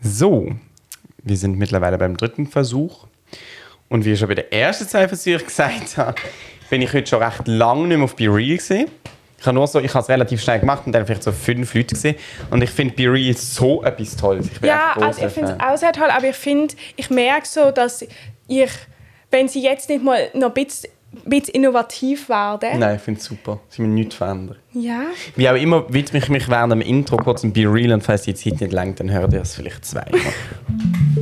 So, wir sind mittlerweile beim dritten Versuch. Und wie ich schon bei der ersten zwei Versuchen gesagt habe, bin ich heute schon recht lange nicht mehr auf Be Real gesehen. Ich habe nur so, ich habe es relativ schnell gemacht und dann vielleicht so fünf Leute gesehen. Und ich finde Be Real so etwas Tolles. Ich Ja, also ich finde es auch sehr toll, aber ich finde, ich merke so, dass ich, wenn sie jetzt nicht mal noch ein bisschen, ein bisschen innovativ werden. Nein, ich finde es super. Sie müssen nichts verändern. Ja. Wie auch immer widme ich mich während dem Intro kurz ein Be Real und falls die Zeit nicht langt, dann hört ihr es vielleicht zweimal.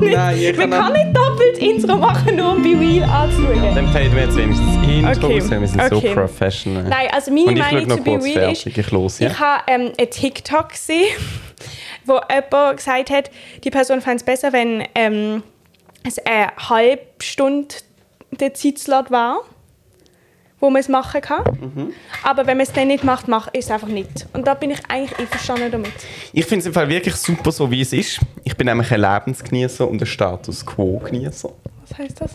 nicht. Nein, Man kann nicht doppelt Intro machen, nur um bei Real anzuschauen. Dann faden wir jetzt wenigstens das Intro Okay, aus, weil wir sind okay. so professional. Nein, also meine Meinung zu Be Real ist. Ich los, ja? ich habe ähm, einen TikTok gesehen, wo jemand gesagt hat, die Person fand es besser, wenn ähm, es eine halbe Stunde der Zeitslot war, wo man es machen kann. Mhm. Aber wenn man es dann nicht macht, macht ist es einfach nicht. Und da bin ich eigentlich einverstanden damit. Ich finde es im Fall wirklich super, so wie es ist. Ich bin nämlich ein Lebensgenießer und ein Status Quo-Genießer. Was heißt das?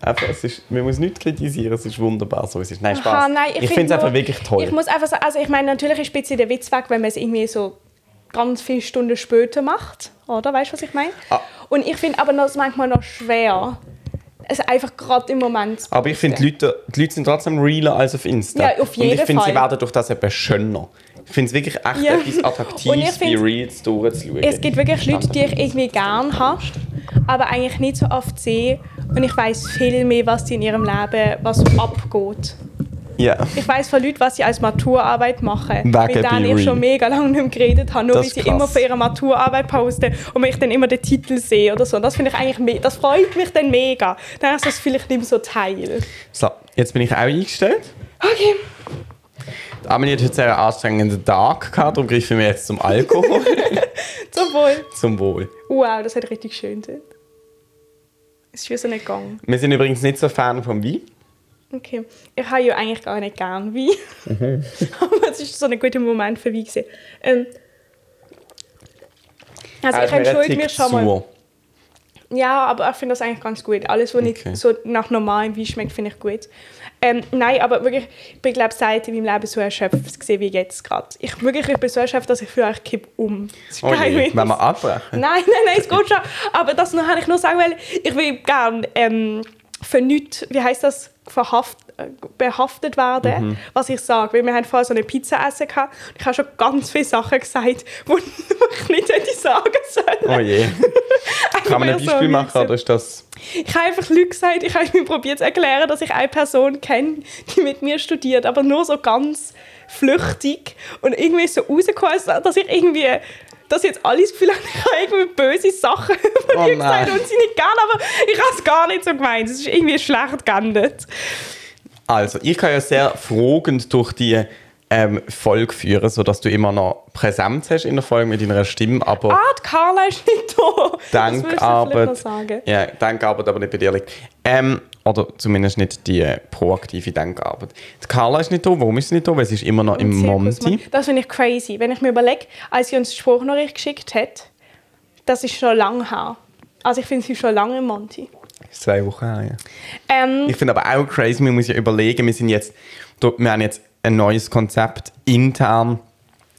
Einfach, es ist, man muss nichts kritisieren, es ist wunderbar, so wie es ist. Nein, Spaß. Aha, nein, ich ich find finde es einfach wirklich toll. Ich muss einfach sagen, also ich meine, natürlich ist ein bisschen der Witz weg, wenn man es irgendwie so ganz viele Stunden später macht, oder? Weißt du, was ich meine? Ah. Und ich finde aber noch, manchmal noch schwer, es einfach gerade im Moment zu Aber ich finde, die. Leute, die Leute sind trotzdem realer als auf Insta. Ja, auf Und ich jeden finde, sie Fall. werden durch das etwas schöner. Ich finde es wirklich echt Ja. etwas Und ich Attraktives, find- Reels durchzuschauen. Es gibt wirklich Leute, die ich irgendwie gern habe, aber eigentlich nicht so oft sehe. Und ich weiß viel mehr, was in ihrem Leben, was abgeht. Ja. Ich weiß von Leuten, was sie als Maturarbeit machen. Wegen mit denen ich schon mega lange nicht mehr geredet habe, nur weil sie krass. immer von ihrer Maturarbeit posten und ich dann immer den Titel sehe oder so. Das finde ich eigentlich, das freut mich dann mega. Dann ist das vielleicht nicht mehr so Teil. So, jetzt bin ich auch eingestellt. Okay. Die Amelie hat heute sehr einen anstrengenden Tag gehabt, darum greifen wir jetzt zum Alkohol. Zum Wohl. zum Wohl. Wow, das hat richtig schön sein. Es ist wie so ein Gang. Wir sind übrigens nicht so Fan vom Wein. Okay. Ich habe ja eigentlich gar nicht gern Wein. Mhm. Aber es ist so ein guter Moment für Wein. gewesen. Ähm, also Er ich entschuldige mich schon mal. Ja, aber ich finde das eigentlich ganz gut. Alles, was Okay. nicht so nach normalem Wein schmeckt, finde ich gut. Ähm, nein, aber wirklich, ich bin glaube seit in meinem Leben so erschöpft gewesen wie jetzt gerade. Ich wirklich, ich bin so erschöpft, dass ich fühle, ich kipp um. Das ist Oh geil, je, wenn wir abbrechen. Nein, nein, nein, es geht schon. Aber das noch habe ich nur sagen wollen, ich will gerne ähm, für nichts, wie heißt das, verhaft, äh, behaftet werden, Mhm. was ich sage. Weil wir haben vorher so eine Pizza essen gehabt und ich habe schon ganz viele Sachen gesagt, die ich nicht hätte sagen sollen. Oh je. Kann man ein weil so Beispiel machen oder ist das... Ich habe einfach Leute gesagt, ich habe mir probiert zu erklären, dass ich eine Person kenne, die mit mir studiert, aber nur so ganz flüchtig und irgendwie so rausgekommen, ist, dass ich irgendwie dass jetzt alle das Gefühl haben, ich habe irgendwie böse Sachen über Oh die gesagt und sie nicht gerne, aber ich habe es gar nicht so gemeint. Es ist irgendwie schlecht geendet. Also, ich kann ja sehr fragend durch die ähm, Folge führen, sodass du immer noch Präsenz hast in der Folge mit deiner Stimme, aber Ah, die Carla ist nicht da. das du vielleicht noch Dankarbeit... sagen. Ja, Dankarbeit aber nicht bei dir liegt. Ähm, oder zumindest nicht die proaktive Dankarbeit. Die Carla ist nicht da. Warum ist sie nicht da? Weil sie ist immer noch im Monty. Das finde ich crazy. Wenn ich mir überlege, als sie uns die Sprachnachricht geschickt hat, das ist schon lange her. Also ich finde sie schon lange im Monty. Zwei Wochen her, ja. Ähm, Ich finde aber auch crazy, man muss ja überlegen, wir sind jetzt, wir haben jetzt ein neues Konzept intern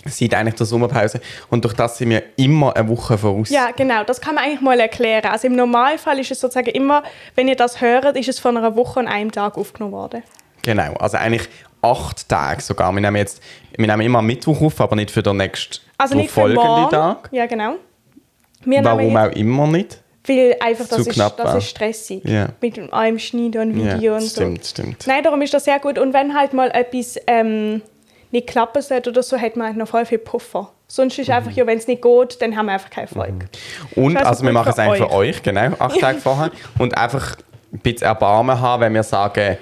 seit eigentlich der Sommerpause und durch das sind wir immer eine Woche voraus. ja, genau, das kann man eigentlich mal erklären. Also im Normalfall ist es sozusagen immer, wenn ihr das hört, ist es von einer Woche und einem Tag aufgenommen worden. Genau, also eigentlich acht Tage sogar. Wir nehmen jetzt, wir nehmen immer am Mittwoch auf, aber nicht für den nächsten Also nicht für folgende morgen. Tag. Ja, genau. Wir Warum auch immer nicht. Weil einfach das, ist, das ist stressig. Ja. Mit allem Schneiden und Video Ja, und so. stimmt, stimmt. Nein, darum ist das sehr gut. Und wenn halt mal etwas ähm, nicht klappen sollte oder so, hat man halt noch voll viel Puffer. Sonst ist einfach, ja, wenn es nicht geht, dann haben wir einfach keinen Erfolg. Und Ist also also wir machen es für eigentlich für euch. genau, acht Tage vorher. Und einfach ein bisschen Erbarmen haben, wenn wir sagen,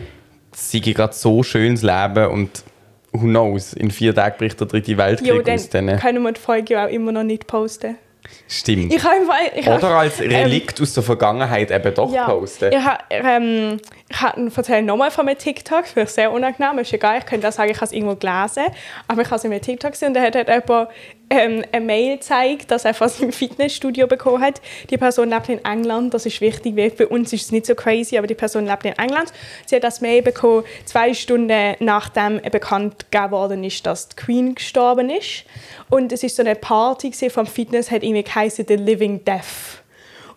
es sei gerade so schönes Leben und who knows, in vier Tagen bricht der dritte Weltkrieg Jo, aus. dann Dann, können wir die Folge ja auch immer noch nicht posten. Stimmt. Ich habe. Ich Oder habe- als Relikt aus der Vergangenheit eben doch Ähm, ja, posten. Ich habe ähm, ich habe erzähle nochmal von meinem TikTok, ich sehr unangenehm, ist egal, ich könnte auch sagen, ich habe es irgendwo gelesen, aber ich habe es in meinem TikTok gesehen und da hat halt jemand ähm, eine Mail gezeigt, dass er von seinem Fitnessstudio bekommen hat. Die Person lebt in England, das ist wichtig, weil bei uns ist es nicht so crazy, aber die Person lebt in England. Sie hat das Mail bekommen, zwei Stunden nachdem bekannt gegeben worden ist, dass die Queen gestorben ist. Und es ist so eine Party vom Fitness, hat irgendwie geheißen The Living Death.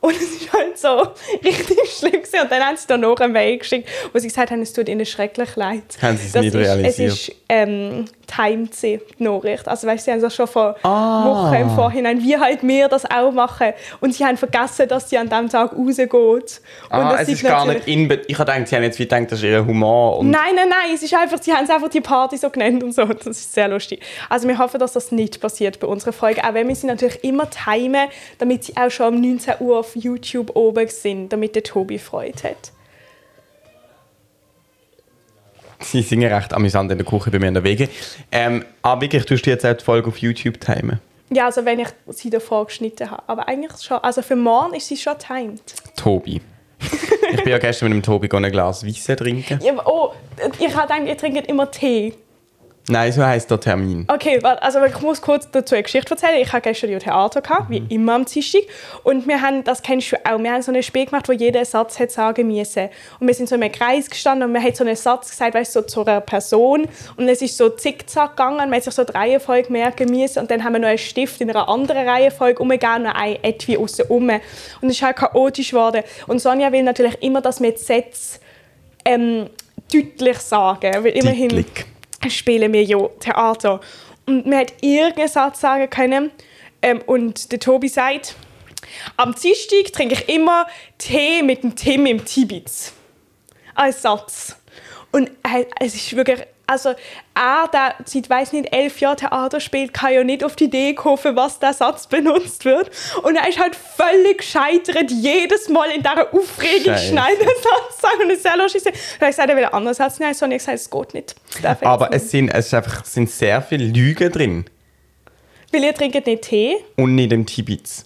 Und es ist halt so richtig schlimm gewesen. Und dann haben sie da noch eine Mail geschickt, wo sie gesagt haben, es tut ihnen schrecklich leid. Haben sie es nicht ist, realisiert? Es ist ähm, timed gewesen, die Nachricht. Also weißt, sie haben das schon vor Ah. Wochen im Vorhinein, wie halt wir das auch machen. Und sie haben vergessen, dass sie an diesem Tag rausgeht. Ah, es ist gar nicht in... Ich habe gedacht, sie haben jetzt wie gedacht, das ist ihr Humor. Und Nein, nein, nein, es ist einfach, sie haben es einfach die Party so genannt und so. Das ist sehr lustig. Also wir hoffen, dass das nicht passiert bei unserer Folge, auch wenn wir sie natürlich immer timen, damit sie auch schon um 19 Uhr auf YouTube oben sind, damit der Tobi Freude hat. sie singen recht amüsant in der Küche bei mir in der Wege. Ähm, aber wirklich, tust du jetzt auch die Folge auf YouTube timen? Ja, also wenn ich sie davor geschnitten habe. Aber eigentlich schon, also für morgen ist sie schon timed. Tobi. ich bin ja gestern mit dem Tobi ein Glas Weisse trinken. Ja, oh, ich habe gedacht, ihr trinkt immer Tee. Nein, so heisst der Termin. Okay, warte, also ich muss kurz dazu eine Geschichte erzählen. Ich hatte gestern ja Theater, gehabt, wie immer am Dienstag. Und wir haben, das kennst du auch, wir haben so ein Spiel gemacht, wo jeder einen Satz hat sagen musste. Und wir sind so in einem Kreis gestanden und man hat so einen Satz gesagt, weißt du, so zu einer Person. Und es ist so zickzack gegangen, man hat sich so die Reihenfolge merken müssen. Und dann haben wir noch einen Stift in einer anderen Reihenfolge umgegeben und noch ein etwas aussen rum. Und es ist halt chaotisch geworden. Und Sonja will natürlich immer, dass wir die Sätze ähm, deutlich sagen. Weil immerhin Deutlich. Spielen wir ja Theater. Und man hat irgendeinen Satz sagen können. Ähm, und der Tobi sagt, am Dienstag trinke ich immer Tee mit dem Tim im Tibitz. Als Satz. Und äh, es ist wirklich, also er, der seit, weiß nicht, elf Jahren Theater spielt, kann ja nicht auf die Idee kommen, für was der Satz benutzt wird. Und er ist halt völlig gescheitert, jedes Mal in dieser Aufregung Scheiße. schnell den Satz sagen. Und es ist sehr lustig. Ich gesagt, er will einen anderen Satz nehmen. So, und ich gesagt, es geht nicht. Er Aber es sind, es einfach, sind sehr viele Lügen drin. Weil ihr trinkt nicht Tee. Und nicht im Tibitz.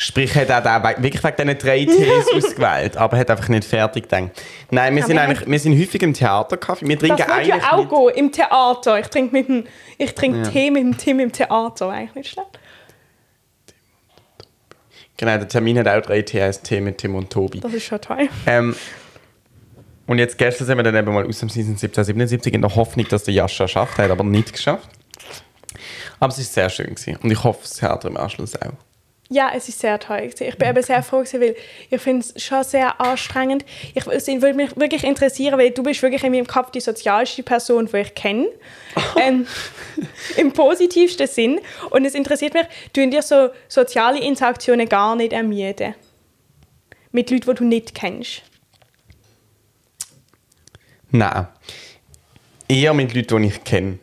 Sprich, hat er we- wirklich wegen diesen drei Tees ausgewählt, aber hat einfach nicht fertig gedacht. Nein, wir sind, wir eigentlich, wir sind häufig im Theatercafé. Wir trinken Das eigentlich ja auch gehen, im Theater. Ich trinke, mit dem, ich trinke Tee mit dem Tim im Theater. Eigentlich nicht schlecht. Genau, der Termin hat auch drei Tee, heißt Tee mit Tim und Tobi. Das ist schon toll. Ähm, und jetzt gestern sind wir dann eben mal aus dem Season 1777 in der Hoffnung, dass der Jascha schafft. Hat aber nicht geschafft. Aber es war sehr schön. Gewesen. Und ich hoffe, das Theater im Anschluss auch. Ja, es ist sehr toll. Ich bin eben sehr froh, weil ich finde es schon sehr anstrengend. Ich es würde mich wirklich interessieren, weil du bist wirklich in meinem Kopf die sozialste Person, die ich kenne. ähm, Im positivsten Sinn. Und es interessiert mich, tun dir so soziale Interaktionen gar nicht ermüden? Mit Leuten, die du nicht kennst. Nein. Eher mit Leuten, die ich kenne.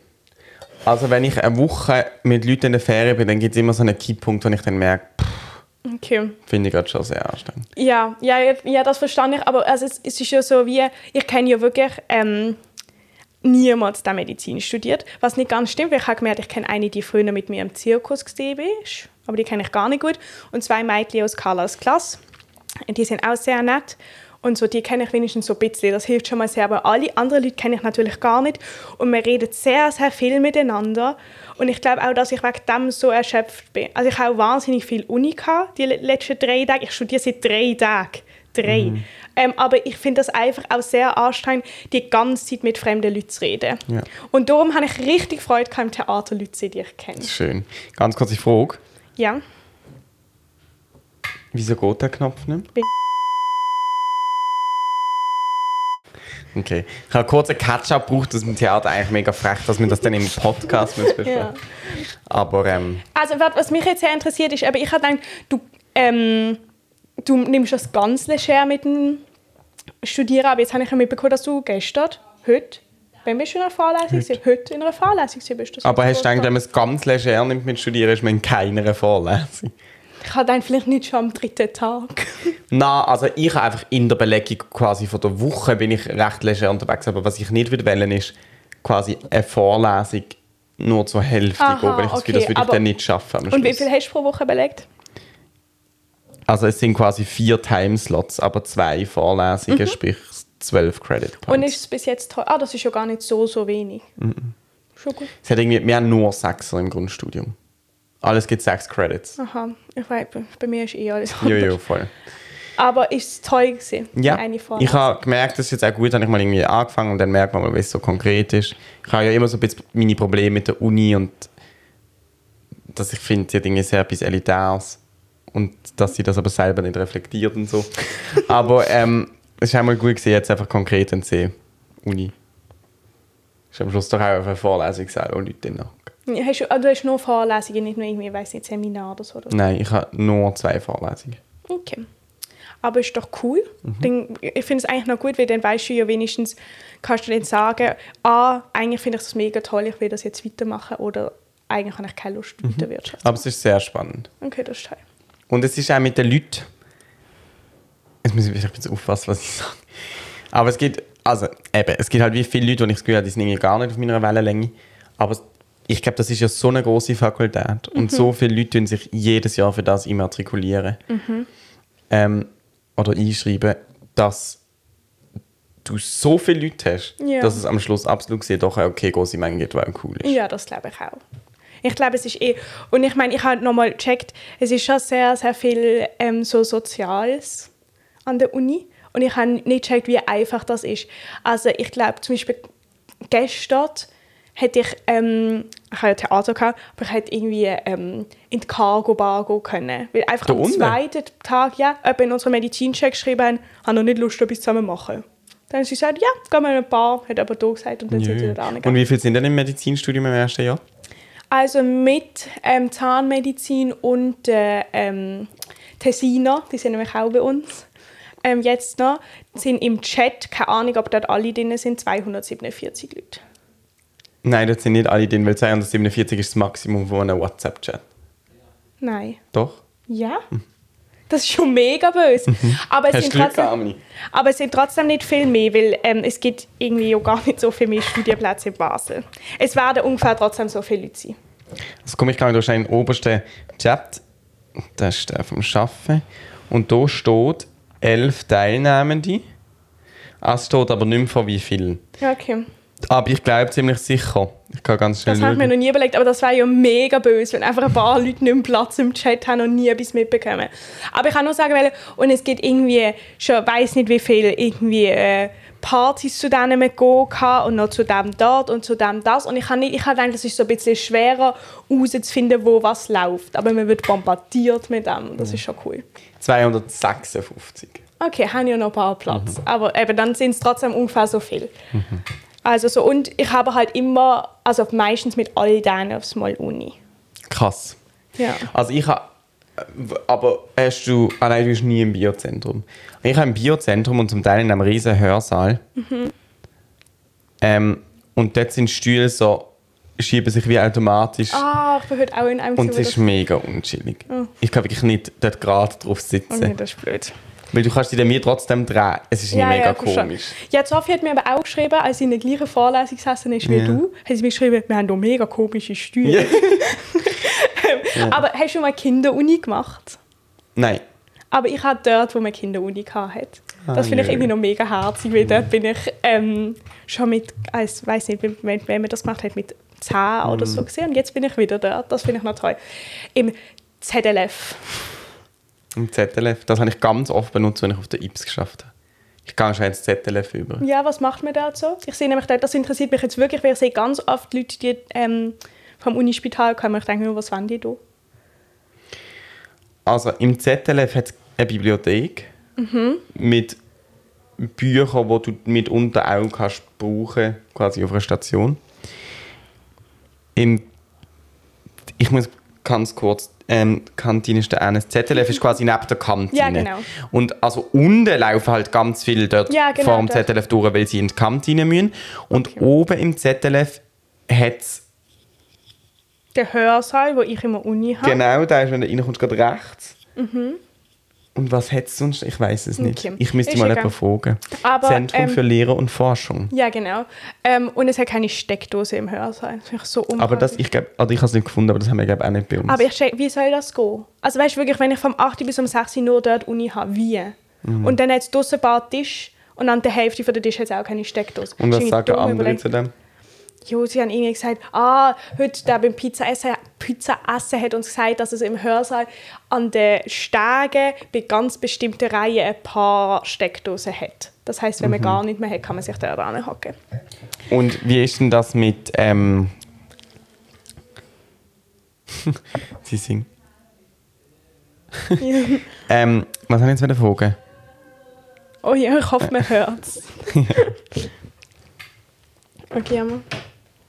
Also wenn ich eine Woche mit Leuten in der Ferien bin, dann gibt es immer so einen Keypunkt, wo ich dann merke, Okay. finde ich gerade schon sehr anstrengend. Ja, ja, ja, das verstehe ich. Aber also, es, es ist ja so wie, ich kenne ja wirklich ähm, niemals, der Medizin studiert. Was nicht ganz stimmt, weil ich habe gemerkt, ich kenne eine, die früher mit mir im Zirkus gesehen ist. Aber die kenne ich gar nicht gut. Und zwei Mädchen aus Carlas Klasse. Die sind auch sehr nett. Und so, die kenne ich wenigstens so ein bisschen. Das hilft schon mal sehr. Aber alle anderen Leute kenne ich natürlich gar nicht. Und wir reden sehr, sehr viel miteinander. Und ich glaube auch, dass ich wegen dem so erschöpft bin. Also ich habe auch wahnsinnig viel Uni gehabt, die le- letzten drei Tage. Ich studiere seit drei Tagen. Drei. Ähm, aber ich finde das einfach auch sehr anstrengend, die ganze Zeit mit fremden Leuten zu reden. Ja. Und darum habe ich richtig Freude gehabt, im Theater Leute zu sehen, die ich kenne. Schön. Ganz kurze Frage. Ja. Wieso geht der Knopf nicht? Bin- Okay. Ich habe kurz einen Catch-up gebraucht aus dem Theater. Eigentlich mega frech, dass wir das dann im Podcast müssen Ja. Aber ähm, Also was mich jetzt sehr interessiert ist, aber ich habe gedacht, du, ähm, du nimmst das ganz leger mit dem Studieren, aber jetzt habe ich ja mitbekommen, dass du gestern, heute, wenn bist du in einer Vorlesung heute, heute in einer Vorlesung bist. Das aber ist hast du gedacht, wenn man es ganz leger nimmt mit Studieren, ist man in keiner Vorlesung? Ich habe gedacht, vielleicht nicht schon am dritten Tag. Nein, also ich habe einfach in der Belegung quasi von der Woche bin ich recht leger unterwegs. Aber was ich nicht will wollen, ist quasi eine Vorlesung nur zur Hälfte Aha, gehen, weil ich das Gefühl, das okay, würde ich dann nicht schaffen Und wie viel hast du pro Woche belegt? Also es sind quasi vier Timeslots, aber zwei Vorlesungen, sprich zwölf Credit Points. Mhm. Und ist es bis jetzt toll? Ah, das ist ja gar nicht so, so wenig. Schon gut. es hat irgendwie, wir haben nur Sechser im Grundstudium. Alles gibt sechs Credits. Aha, ich weiß, bei- mir ist eh alles anders. Jojo, voll. Aber ist es toll gewesen? Ja, Eine ich habe gemerkt, das ist jetzt auch gut, habe ich mal irgendwie angefangen und dann merkt man mal, wie es so konkret ist. Ich habe ja immer so ein bisschen meine Probleme mit der Uni und dass ich finde, sie hat irgendwie sehr etwas Elitäres und dass sie das aber selber nicht reflektiert und so. aber ähm, es ist einmal gut gesehen, jetzt einfach konkret zu sehen. Uni. Ist am Schluss doch auch eine Vorlesung gesagt und Leute drin. Hast du, du hast nur Vorlesungen, nicht nur irgendwie, weiß nicht, Seminar oder so. Oder? Nein, ich habe nur zwei Vorlesungen. Okay. Aber ist doch cool. Mhm. Dann, ich finde es eigentlich noch gut, weil dann weißt du ja wenigstens, kannst du dann sagen, ah, eigentlich finde ich das mega toll, ich will das jetzt weitermachen oder eigentlich habe ich keine Lust, Mhm. weiter Wirtschaft. Aber es ist sehr spannend. Okay, das ist toll. Und es ist auch mit den Leuten. Jetzt muss ich vielleicht ein bisschen aufpassen, was ich sage. Aber es gibt, also eben, es gibt halt wie viele Leute, die ich das Gefühl habe, die sind irgendwie gar nicht auf meiner Wellenlänge. Aber ich glaube, das ist ja so eine große Fakultät. Und so viele Leute tun sich jedes Jahr für das immatrikulieren. Ähm, oder einschreiben, dass du so viele Leute hast, Ja. dass es am Schluss absolut gesehen doch eine okay große Menge gibt, die auch cool ist. Ja, das glaube ich auch. Ich glaube, es ist eh. Und ich meine, ich habe nochmal gecheckt, es ist schon sehr, sehr viel ähm, so Soziales an der Uni. Und ich habe nicht gecheckt, wie einfach das ist. Also, ich glaube, zum Beispiel gestern hätte ich, ähm, ich habe ja Theater gehabt, aber ich hätte irgendwie ähm, in die Cargo Bar gehen können. Weil einfach Da am unten? zweiten Tag, ja, jemand in unserer Medizincheck geschrieben haben, haben noch nicht Lust, etwas zusammen zu machen. Dann haben sie gesagt, ja, gehen wir in eine Bar, hat aber da gesagt und dann sind sie Jö. da Und wie viele sind denn im Medizinstudium im ersten Jahr? Also mit ähm, Zahnmedizin und äh, ähm, Tessiner, die sind nämlich auch bei uns. Ähm, jetzt noch sind im Chat, keine Ahnung, ob dort alle drin sind, 247 Leute. Nein, das sind nicht alle drin, weil 247 ist das Maximum von einem WhatsApp-Chat. Nein. Doch? Ja? Das ist schon mega böse. Aber, es Hast sind Glück trotzdem, gehabt, aber es sind trotzdem nicht viel mehr, weil ähm, es gibt irgendwie auch gar nicht so viele mehr Studienplätze in Basel. Es werden ungefähr trotzdem so viele Leute sein. Also komme ich gerade durch den obersten Chat. Das ist der vom Schaffen. Und da steht elf Teilnehmende. Es steht aber nicht mehr von wie viel. Ja, Okay. Aber ich glaube ziemlich sicher. Ich kann ganz schnell Das habe ich mir noch nie überlegt, aber das wäre ja mega böse, wenn einfach ein paar Leute nicht mehr Platz im Chat haben und nie etwas mitbekommen. Aber ich kann nur sagen, weil, und es gibt irgendwie schon, weiß nicht wie viel, irgendwie äh, Partys zu denen man gehen kann und noch zu dem dort und zu dem das. Und ich habe nicht, ich habe gedacht, das ist so ein bisschen schwerer herauszufinden, wo was läuft. Aber man wird bombardiert mit dem. Das ist schon cool. 256. Okay, haben ja noch ein paar Platz. Aber eben, dann sind es trotzdem ungefähr so viel. Also so, und ich habe halt immer, also meistens mit all denen aufs Mal Uni. Krass. Ja. Also ich habe... Aber hast du... Ah nein, du bist nie im Biozentrum. Ich habe im Biozentrum und zum Teil in einem riesen Hörsaal. Mhm. Ähm, und dort sind Stühle so... schieben sich wie automatisch... Ah, ich bin heute auch in einem Und es ist mega unchillig. Ich kann wirklich nicht dort gerade drauf sitzen. das, okay, das ist blöd. Weil du kannst dich dann mir trotzdem drehen. Es ist nicht mega verstehe. komisch. Ja, Sophie hat mir aber auch geschrieben, als sie in der gleichen Vorlesung gesessen ist wie Ja. du, hat sie mir geschrieben, wir haben hier mega komische Stühle. Aber hast du mal Kinderuni gemacht? Nein. Aber ich hatte dort, wo man Kinderuni hatte. Das Ah, finde ich irgendwie noch mega herzig, weil dort bin ich ähm, schon mit, ich weiß nicht, wenn, man das gemacht hat, mit 10 oder Mhm. so gesehen. Und jetzt bin ich wieder dort. Das finde ich noch toll. Im ZLF. Im ZLF. Das habe ich ganz oft benutzt, wenn ich auf der IPS geschafft habe. Ich gehe schon ins ZLF über. Ja, was macht man dort so? Ich sehe nämlich dort, das interessiert mich jetzt wirklich, weil ich sehe ganz oft Leute, die ähm, vom Unispital kommen. Ich denke mir, was wollen die da? Also im ZLF hat es eine Bibliothek Mhm. mit Büchern, die du mitunter auch kannst brauchen quasi auf einer Station. Im, ich muss ganz kurz, ähm, Kantine ist da Das ZLF ist quasi neben der Kantine. Ja, genau. Und also unten laufen halt ganz viele dort Ja, genau, vor dem dort. ZLF durch, weil sie in die Kantine müssen. Und Okay. oben im ZLF hat es Der Hörsaal, wo ich immer Uni habe. Genau, da ist, wenn du reinkommst, gerade rechts. Und was hat es sonst? Ich weiß es nicht. Okay. Ich müsste Ist mal jemanden fragen. Aber, Zentrum ähm, für Lehre und Forschung. Ja, genau. Ähm, und es hat keine Steckdose im Hörsaal. Das finde ich so Aber unpraktisch. das, ich glaube, also ich habe es nicht gefunden, aber das haben wir glaube auch nicht bei uns. Aber ich wie soll das gehen? Also weißt du wirklich, wenn ich vom 8 bis um 6 Uhr nur dort Uni habe, wie? Mhm. Und dann hat es draussen ein paar Tische und an der Hälfte von der Tisch hat es auch keine Steckdose. und Das was ist sagen andere zu dem? Jo, sie haben irgendwie gesagt, ah, heute der beim Pizza essen, Pizza essen hat uns gesagt, dass es im Hörsaal an den Stegen bei ganz bestimmten Reihen ein paar Steckdosen hat. Das heißt, Mhm. wenn man gar nicht mehr hat, kann man sich da ranhocken. Und wie ist denn das mit. Ähm, Sie singen. ähm, was habe ich jetzt wieder fragen? Oh ja, ich hoffe, man hört es. okay, Emma.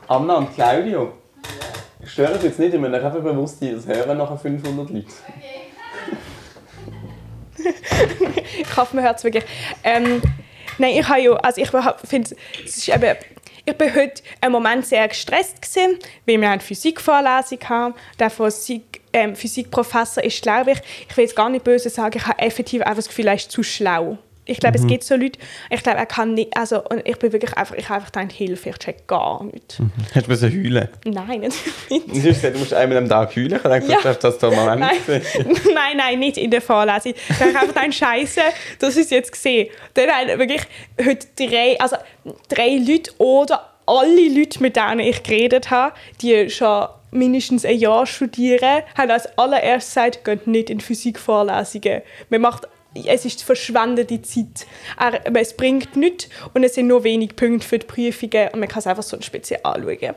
Anna und Claudio. Stören Sie jetzt nicht, ich euch einfach bewusst das hören nachher 500 Leute. Ich hoffe, man hört es wirklich. Ähm, nein, ich habe ja, also ich finde, es ist eben, ich bin heute einen Moment sehr gestresst gewesen, weil wir eine Physikvorlesung haben. Der Physik, ähm, Physikprofessor ist, glaube ich, ich will jetzt gar nicht böse sagen, ich habe effektiv einfach das Gefühl, er ist zu schlau. Ich glaube, es gibt so Leute, ich glaube, er kann nicht, also und ich bin wirklich einfach, ich habe einfach gedacht, Hilfe, ich check gar nicht. Hättest du müssen heulen Nein, natürlich nicht. Du hast gesagt, du musst einmal am Tag heulen. Ich dachte, Ja. du darfst das doch mal Nein, nein, nein, nicht in der Vorlesung. Ich habe einfach gedacht, Scheiße, das ist jetzt gesehen. Dann haben wirklich heute drei, also drei Leute oder alle Leute, mit denen ich geredet habe, die schon mindestens ein Jahr studieren, haben als allererstes gesagt, geht nicht in Physikvorlesungen. Man macht es ist verschwendete Zeit. Er- aber Es bringt nichts und es sind nur wenig Punkte für die Prüfungen und man kann es einfach so speziell anschauen.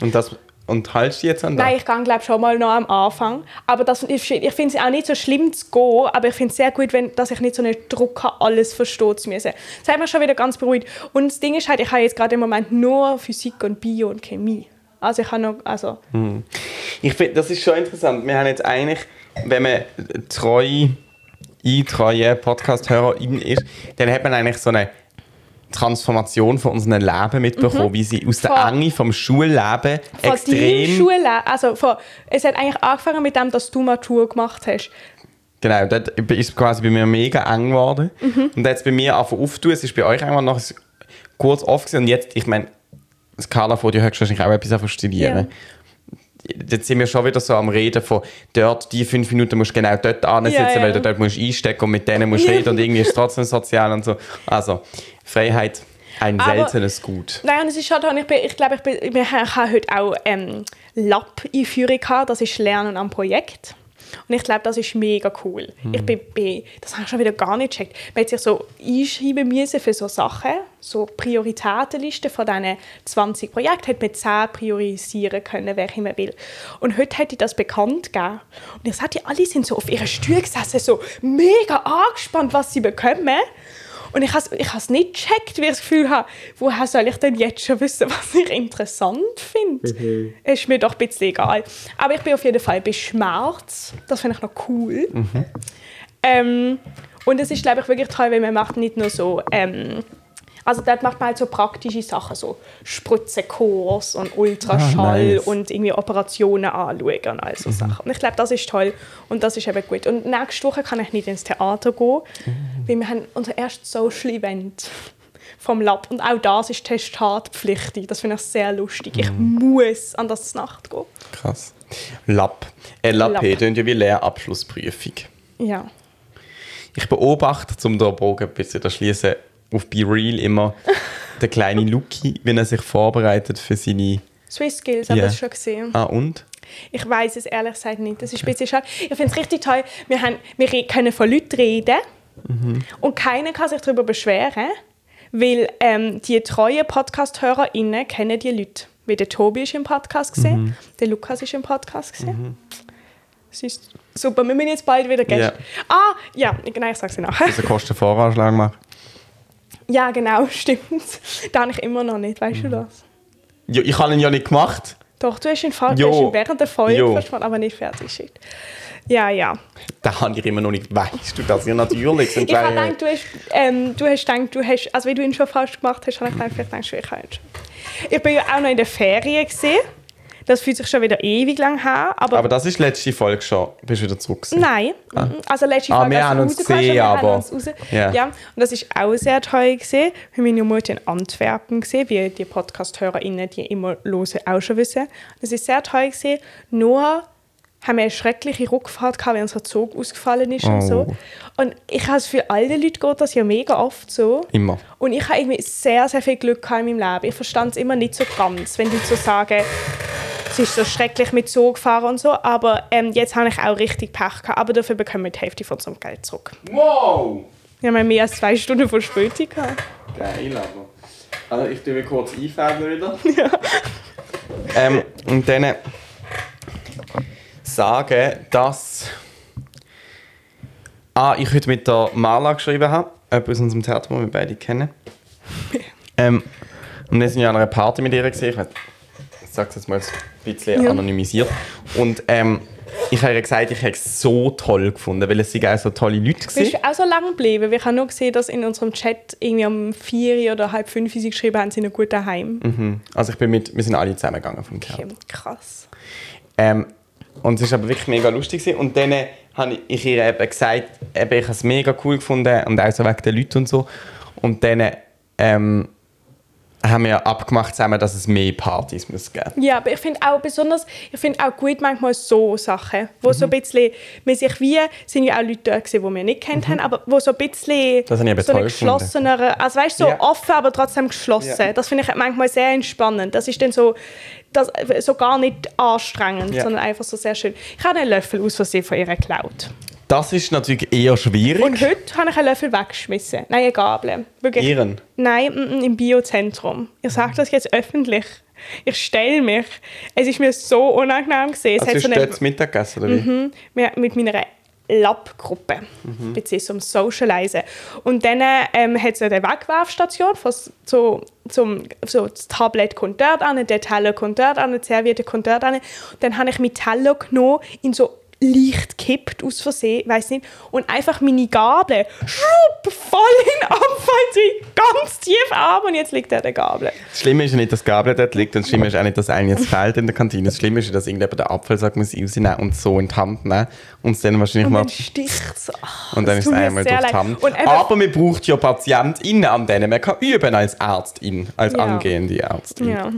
Und, das, und haltest du jetzt an das? Nein, ich gehe glaube schon mal noch am Anfang. Aber das, ich, ich finde es auch nicht so schlimm zu gehen, aber ich finde es sehr gut, wenn, dass ich nicht so einen Druck habe, alles verstehen zu müssen. Das hat mich schon wieder ganz beruhigt. Und das Ding ist halt, ich habe jetzt gerade im Moment nur Physik und Bio und Chemie. Also ich habe noch, also... Ich finde, das ist schon interessant. Wir haben jetzt eigentlich, wenn man treu, eintreue Podcast-Hörerin ist, dann hat man eigentlich so eine Transformation von unserem Leben mitbekommen, wie sie aus der Mhm. Enge vom Schulleben Von extrem... Schule, also von, es hat eigentlich angefangen mit dem, dass du Matur gemacht hast. Genau, dort ist quasi bei mir mega eng geworden. Mhm. Und jetzt bei mir angefangen aufzutun, es ist bei euch irgendwann noch kurz off gewesen. und jetzt, ich meine, das Carla vor dir höchstwahrscheinlich auch etwas studieren. Jetzt sind wir schon wieder so am Reden von dort, die fünf Minuten musst du genau dort ansitzen, Ja, ja. weil du dort musst einstecken und mit denen musst reden und irgendwie ist es trotzdem sozial und so. Also, Freiheit, ein Aber- seltenes Gut. Nein, und es ist schade, ich, bin, ich glaube, ich, bin, wir haben heute auch ähm, Lab-Einführung gehabt, das ist Lernen am Projekt. Und ich glaube, das ist mega cool. Ich bin, bin, das habe ich schon wieder gar nicht gecheckt. Man hat sich so einschreiben müssen für so Sachen, so Prioritätenlisten von diesen 20 Projekten, hat man 10 priorisieren können, welche man will. Und heute hätte ich das bekannt gegeben. Und ich sagte, alle sind so auf ihren Stühlen gesessen, so mega angespannt, was sie bekommen. Und ich habe ich es nicht gecheckt, weil ich das Gefühl habe, woher soll ich denn jetzt schon wissen, was ich interessant finde? Ist mir doch ein bisschen egal. Aber ich bin auf jeden Fall bei Schmerz. Das finde ich noch cool. Ähm, und es ist, glaube ich, wirklich toll, weil man macht nicht nur so... Ähm, also dort macht man halt so praktische Sachen, so Spritzenkurs und Ultraschall Ah, nice. und irgendwie Operationen anschauen und all so Sachen. Und ich glaube, das ist toll und das ist eben gut. Und nächste Woche kann ich nicht ins Theater gehen, weil wir haben unser erstes Social Event vom Lab und auch das ist testatpflichtig. Das finde ich sehr lustig. Ich muss an das Nacht gehen. Krass. LAP. LAP, Lab. klingt ja wie Lehrabschlussprüfung. Ja. Ich beobachte, zum den Bogen ein bisschen zu schließen, auf Be Real immer den kleinen Luki, wenn er sich vorbereitet für seine. Swiss Skills, habe Ja. ich schon gesehen. Ah, und? Ich weiß es ehrlich gesagt nicht. Das ist ein bisschen schade. Ich finde es richtig toll. Wir, haben, wir können von Leuten reden und keiner kann sich darüber beschweren, weil ähm, die treuen Podcast-HörerInnen kennen die Leute. Wie der Tobi ist im Podcast gesehen, der Lukas ist im Podcast gesehen. Es ist super. Wir müssen jetzt bald wieder Gäste. Ah, ja, genau, ich sage es nachher. Also Kostenvoranschlag machen. Ja, genau, stimmt. Da habe ich immer noch nicht, weißt du das? Ja, ich habe ihn ja nicht gemacht. Doch, du hast ihn, fa- du hast ihn während der Folge versprochen, aber nicht fertig geschickt. Ja, ja. Da habe ich immer noch nicht. Weißt du das? Ja, natürlich. Sind Ich habe gedacht, du hast, ähm, du hast gedacht, du hast, also wie du ihn schon fast gemacht hast, habe ich gedacht, vielleicht denkst du, ich kann ihn schon. Ich bin ja auch noch in der Ferien gesehen. Das fühlt sich schon wieder ewig lang her. Aber, Aber das ist letzte Folge schon. Bist du wieder zurück? gewesen? Nein, also letzte Ah, Folge, wir als haben uns gesehen, wir aber- uns raus- Ja. Und das ist auch sehr toll gesehen. Wir meine Mutter in Antwerpen gesehen, wie die Podcast-HörerInnen, die immer hören, auch schon wissen. Das ist sehr toll gesehen. Nur haben wir eine schreckliche Rückfahrt gehabt, weil unser Zug ausgefallen ist und Oh. so. Und ich habe es für all die Leute geht das ja mega oft so. Immer. Und ich habe irgendwie sehr, sehr viel Glück gehabt in meinem Leben. Ich verstand es immer nicht so ganz, wenn Leute so sagen, es ist so schrecklich mit Zug fahren und so. Aber ähm, jetzt habe ich auch richtig Pech gehabt. Aber dafür bekommen wir die Hälfte von unserem Geld zurück. Wow! Wir haben mehr als zwei Stunden Verspätung gehabt. Geil, aber. Also ich tue mir kurz einfädeln wieder. Ja. Ähm, und dann sagen, dass ah, ich heute mit der Marla geschrieben habe, jemand aus unserem Theater, den wir beide kennen. ähm, und wir sind ja an einer Party mit ihr gesehen. Ich, sage es jetzt mal ein bisschen Ja. anonymisiert. Und ähm, ich habe ihr gesagt, ich hätte es so toll gefunden, weil es sind auch so tolle Leute Bist waren. du auch so lange geblieben? Wir haben nur gesehen, dass in unserem Chat irgendwie um vier oder halb fünf sie geschrieben haben, sie sind gut daheim. Mhm. Also ich bin mit, wir sind alle zusammengegangen vom Theater. Okay, krass. Ähm, und es war aber wirklich mega lustig. gewesen. Und dann habe ich ihr eben gesagt, eben, ich habe es mega cool gefunden und auch so wegen den Leuten und so. Und dann ähm, haben wir abgemacht zusammen, dass es mehr Partys muss geben Ja, aber ich finde auch besonders, ich finde auch gut manchmal so Sachen, wo so ein bisschen, man sich wie, sind ja auch Leute da gewesen, die wir nicht kennt haben, aber wo so ein bisschen Das so eine geschlossenere, also weißt du, so Ja. offen, aber trotzdem geschlossen. Ja. Das finde ich manchmal sehr entspannend. Das ist dann so, das, so gar nicht anstrengend, Ja. sondern einfach so sehr schön. Ich habe einen Löffel aus Versehen von ihr geklaut. Das ist natürlich eher schwierig. Und heute habe ich einen Löffel weggeschmissen. Nein, eine Gabel. Wirklich. Ihren? Nein, mm, mm, im Biozentrum. Ich sage das jetzt öffentlich. Ich stelle mich. Es ist mir so unangenehm gesehen. Es Also hat hast so du eine, dort zu Mittag gegessen, oder wie? Mhm. Mit meiner Lab-Gruppe, Mhm. beziehungsweise zum Socialisen. Und dann ähm, hat es eine Wegwerfstation, so, zum, so das Tablet kommt dort an, der Teller kommt dort an, die Serviette kommt dort an. Dann habe ich meinen Teller genommen, in so leicht gekippt aus Versehen, weiß nicht, und einfach meine Gabel schrupp, voll in Abfall, sie ganz tief ab und jetzt liegt da der Gabel. Das Schlimme ist ja nicht, dass die Gabel dort liegt und das Schlimme ist auch nicht, dass einer jetzt fehlt in der Kantine. Das Schlimme ist, ja, dass irgendjemand den Apfelsack muss rausnehmen und so in die Hand nehmen und es dann wahrscheinlich Und mal... dann sticht es. Ach, Und dann ist es einmal durch die. Hand. Aber man braucht ja PatientInnen, an denen man kann üben als Ärztin, als Ja. angehende Ärztin. Ja.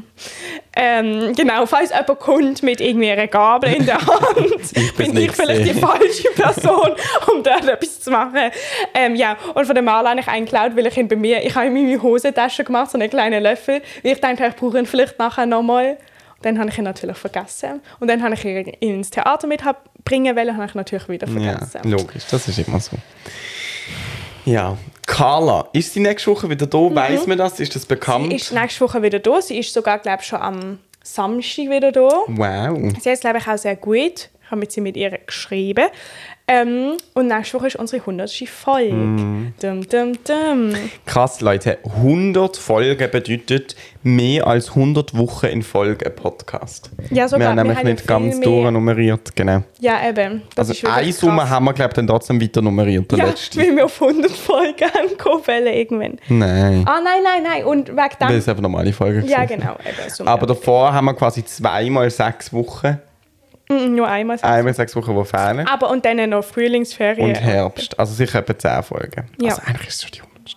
Ähm, genau, falls jemand kommt mit irgendwie einer Gabel in der Hand, bin's bin ich vielleicht die falsche Person, um dort etwas zu machen. Ähm, ja, und von dem Mal habe ich einen geklaut, weil ich ihn bei mir, ich habe in meine Hosentasche gemacht, so einen kleinen Löffel, weil ich dachte, ich brauche ihn vielleicht nachher nochmal. Dann habe ich ihn natürlich vergessen. Und dann habe ich ihn ins Theater mitbringen wollen, habe ich natürlich wieder Ja, vergessen. logisch, das ist immer so. Ja, Carla, ist sie nächste Woche wieder da? Weiß man das? Ist das bekannt? Mhm. Sie ist nächste Woche wieder da. Sie ist sogar, glaube ich, schon am Samstag wieder da. wow. Sie ist, glaube ich, auch sehr gut. Ich habe mit sie mit ihr geschrieben. Ähm, und nächste Woche ist unsere 100. Folge. Mhm. Dum, dum, dum. Krass, Leute. 100 Folgen bedeutet mehr als 100 Wochen in Folge ein Podcast. Ja, wir sogar. haben nämlich haben ja nicht ganz durchnummeriert, genau. Ja, eben. Das Also eine Summe haben wir, glaube ich, dann trotzdem weiter nummeriert, der Ja, letzte. weil wir auf 100 Folgen wollen irgendwann. Nein, Ah, nein, nein, nein. Und wegen das dem... ist einfach normale Folge. Ja, gewesen. genau. Eben, so Aber davor haben wir quasi zweimal sechs Wochen. Mm, Nur einmal. Einmal sechs Wochen, die fehlen. Aber und dann noch Frühlingsferien. Und Herbst. Also sicher etwa 10 Folgen. Ja. Also eigentlich ist es schon die 100.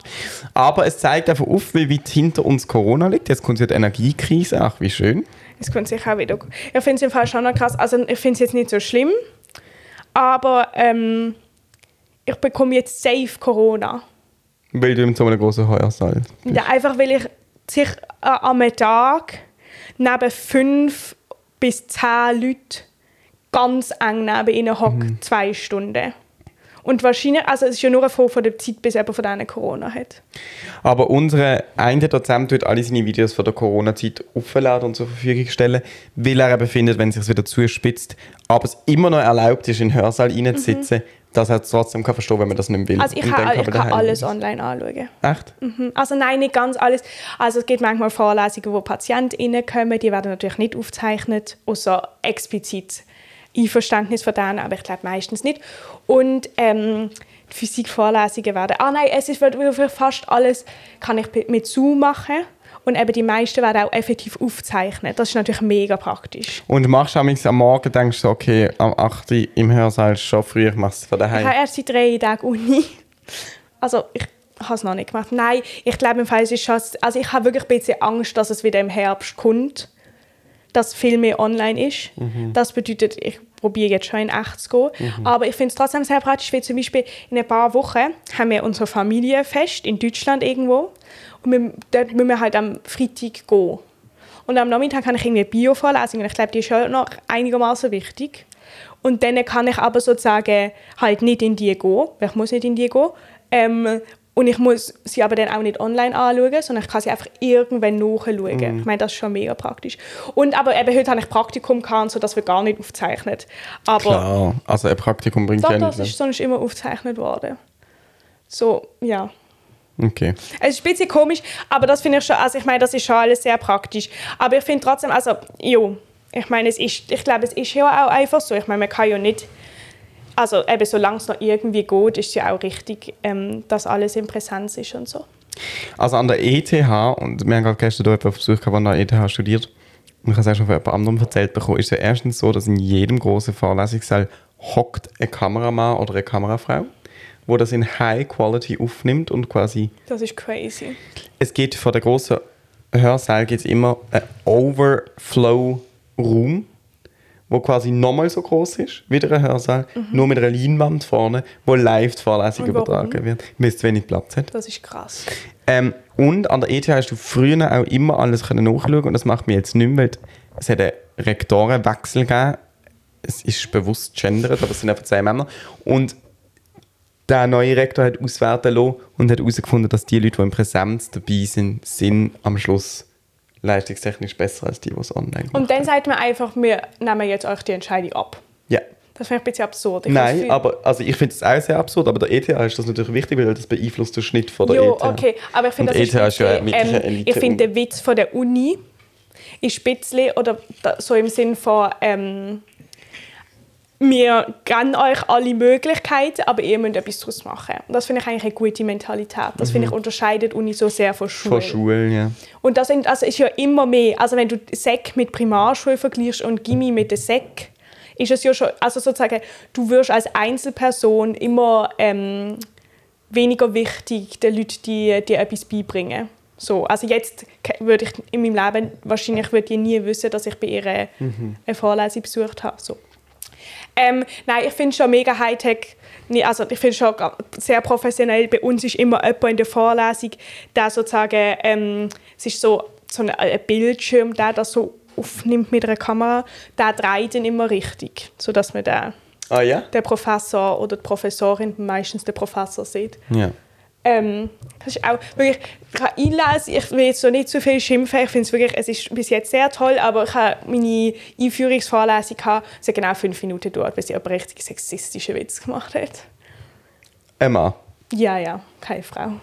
Aber es zeigt einfach auf, wie weit hinter uns Corona liegt. Jetzt kommt ja die Energiekrise. Ach, wie schön. Es kommt sicher auch wieder. Ich finde es im Fall schon noch krass. Also ich finde es jetzt nicht so schlimm, aber ähm, ich bekomme jetzt safe Corona. Weil du in so einem großen Heuersaal bist. Ja, einfach weil ich sich äh, am Tag neben fünf bis zehn Leuten ganz eng neben ihnen hockt, Mhm. zwei Stunden. Und wahrscheinlich, also es ist ja nur eine Frage von der Zeit, bis jemand von denen Corona hat. Aber unsere eine Dozent tut alle seine Videos von der Corona-Zeit aufladen und zur Verfügung stellen, weil er eben findet, wenn es sich wieder zuspitzt, aber es immer noch erlaubt ist, in den Hörsaal reinzusitzen, dass er trotzdem kann verstehen, wenn man das nicht will. Mhm. Also ich Und kann, ich kann alles sein. online anschauen. Echt? Mhm. Also nein, nicht ganz alles. Also es gibt manchmal Vorlesungen, wo PatientInnen kommen, die werden natürlich nicht aufgezeichnet, außer explizit Einverständnis von denen, aber ich glaube meistens nicht. Und ähm, die Physikvorlesungen werden, ah nein, es ist für fast alles kann ich mit Zoom machen Und eben die meisten werden auch effektiv aufzeichnet. Das ist natürlich mega praktisch. Und machst du am Morgen, denkst du, okay, am 8. Uhr im Hörsaal ist schon früh, ich mache es von Ich daheim. habe erst seit drei Tagen Uni. Also ich habe es noch nicht gemacht. Nein, ich glaube im Fall, es ist schon, also ich habe wirklich ein bisschen Angst, dass es wieder im Herbst kommt, dass viel mehr online ist. Das bedeutet, ich probiere jetzt schon in echt zu gehen. Aber ich finde es trotzdem sehr praktisch, weil zum Beispiel in ein paar Wochen haben wir unser Familienfest in Deutschland irgendwo und wir, dort müssen wir halt am Freitag gehen. Und am Nachmittag kann ich irgendwie Bio-Vorlesung und ich glaube, die ist schon noch einigermaßen wichtig. Und dann kann ich aber sozusagen halt nicht in die gehen, weil ich muss nicht in die gehen. Ähm, und ich muss sie aber dann auch nicht online anschauen, sondern ich kann sie einfach irgendwann nachschauen. Ich meine, das ist schon mega praktisch. Und aber eben heute habe ich Praktikum gehabt, sodass wir gar nicht aufzeichnet. Aber Klar, also ein Praktikum bringt doch, ja das nicht. ist sonst immer aufgezeichnet worden. So, ja. Okay. Es ist ein bisschen komisch, aber das finde ich schon, also ich meine, das ist schon alles sehr praktisch. Aber ich finde trotzdem, also, jo, ich meine, es ist, ich glaube, es ist ja auch einfach so. Ich meine, man kann ja nicht, also eben, solange es noch irgendwie geht, ist es ja auch richtig, ähm, dass alles in Präsenz ist und so. Also an der ETH, und wir haben gerade gestern hier jemanden auf Besuch gehabt, der an der ETH studiert, und ich habe es auch schon von jemand anderem erzählt bekommen, ist es ja erstens so, dass in jedem großen Vorlesungssaal hockt ein Kameramann oder eine Kamerafrau, wo das in High Quality aufnimmt und quasi Das ist crazy. es geht von der großen Hörsaal geht's immer ein Overflow-Raum, wo quasi nochmal so groß ist, wie der Hörsaal, nur mit einer Leinwand vorne, wo live die Vorlesung Mhm. Übertragen wird, weil es zu wenig Platz hat. Das ist krass. Ähm, und an der ETH hast du früher auch immer alles können nachschauen und das macht mir jetzt nicht mehr, weil es hat einen Rektorenwechsel gegeben. Es ist bewusst gendert, aber es sind einfach zwei Männer. Und der neue Rektor hat auswerten lassen und hat herausgefunden, dass die Leute, die in Präsenz dabei sind, sind am Schluss leistungstechnisch besser als die, die es online. Und dann sagt man einfach, wir nehmen jetzt euch die Entscheidung ab. Ja. Das finde ich ein bisschen absurd. Ich Nein, aber also ich finde es auch sehr absurd, aber der ETH ist das natürlich wichtig, weil das beeinflusst den Schnitt von der Jo, ETH. okay, aber ich finde, das ist, ETH ist ja wirklich eine ähm, ich finde, der Witz von der Uni ist ein bisschen, oder so im Sinn von, ähm, wir geben euch alle Möglichkeiten, aber ihr müsst etwas daraus machen. Und das finde ich eigentlich eine gute Mentalität. Das finde ich unterscheidet Uni so sehr von Schule. Mhm. Von Schulen, ja. Und das also ist ja immer mehr, also wenn du Sek mit Primarschule vergleichst und Gimmi mit der Sek, ist es ja schon, also sozusagen, du wirst als Einzelperson immer ähm, weniger wichtig den Leuten, die dir etwas beibringen. So, also jetzt würde ich in meinem Leben wahrscheinlich würde ich nie wissen, dass ich bei ihr eine Vorlesung besucht habe. So. Ähm, nein, ich finde schon mega Hightech. Also ich finde schon sehr professionell. Bei uns ist immer jemand in der Vorlesung, der sozusagen, ähm, es ist so, so ein, ein Bildschirm, der das so aufnimmt mit einer Kamera, der dreht dann immer richtig, sodass man den, Ah ja? den Professor oder die Professorin, meistens den Professor sieht. Ja. Ähm, das ist auch wirklich, ich habe einlesen, ich will jetzt so nicht zu viel schimpfen, ich finde es wirklich, es ist bis jetzt sehr toll, aber ich habe meine Einführungsvorlesung gehabt, es hat genau fünf Minuten gedauert, bis sie aber richtig sexistischen Witz gemacht hat. Emma. Ja, ja, keine Frau.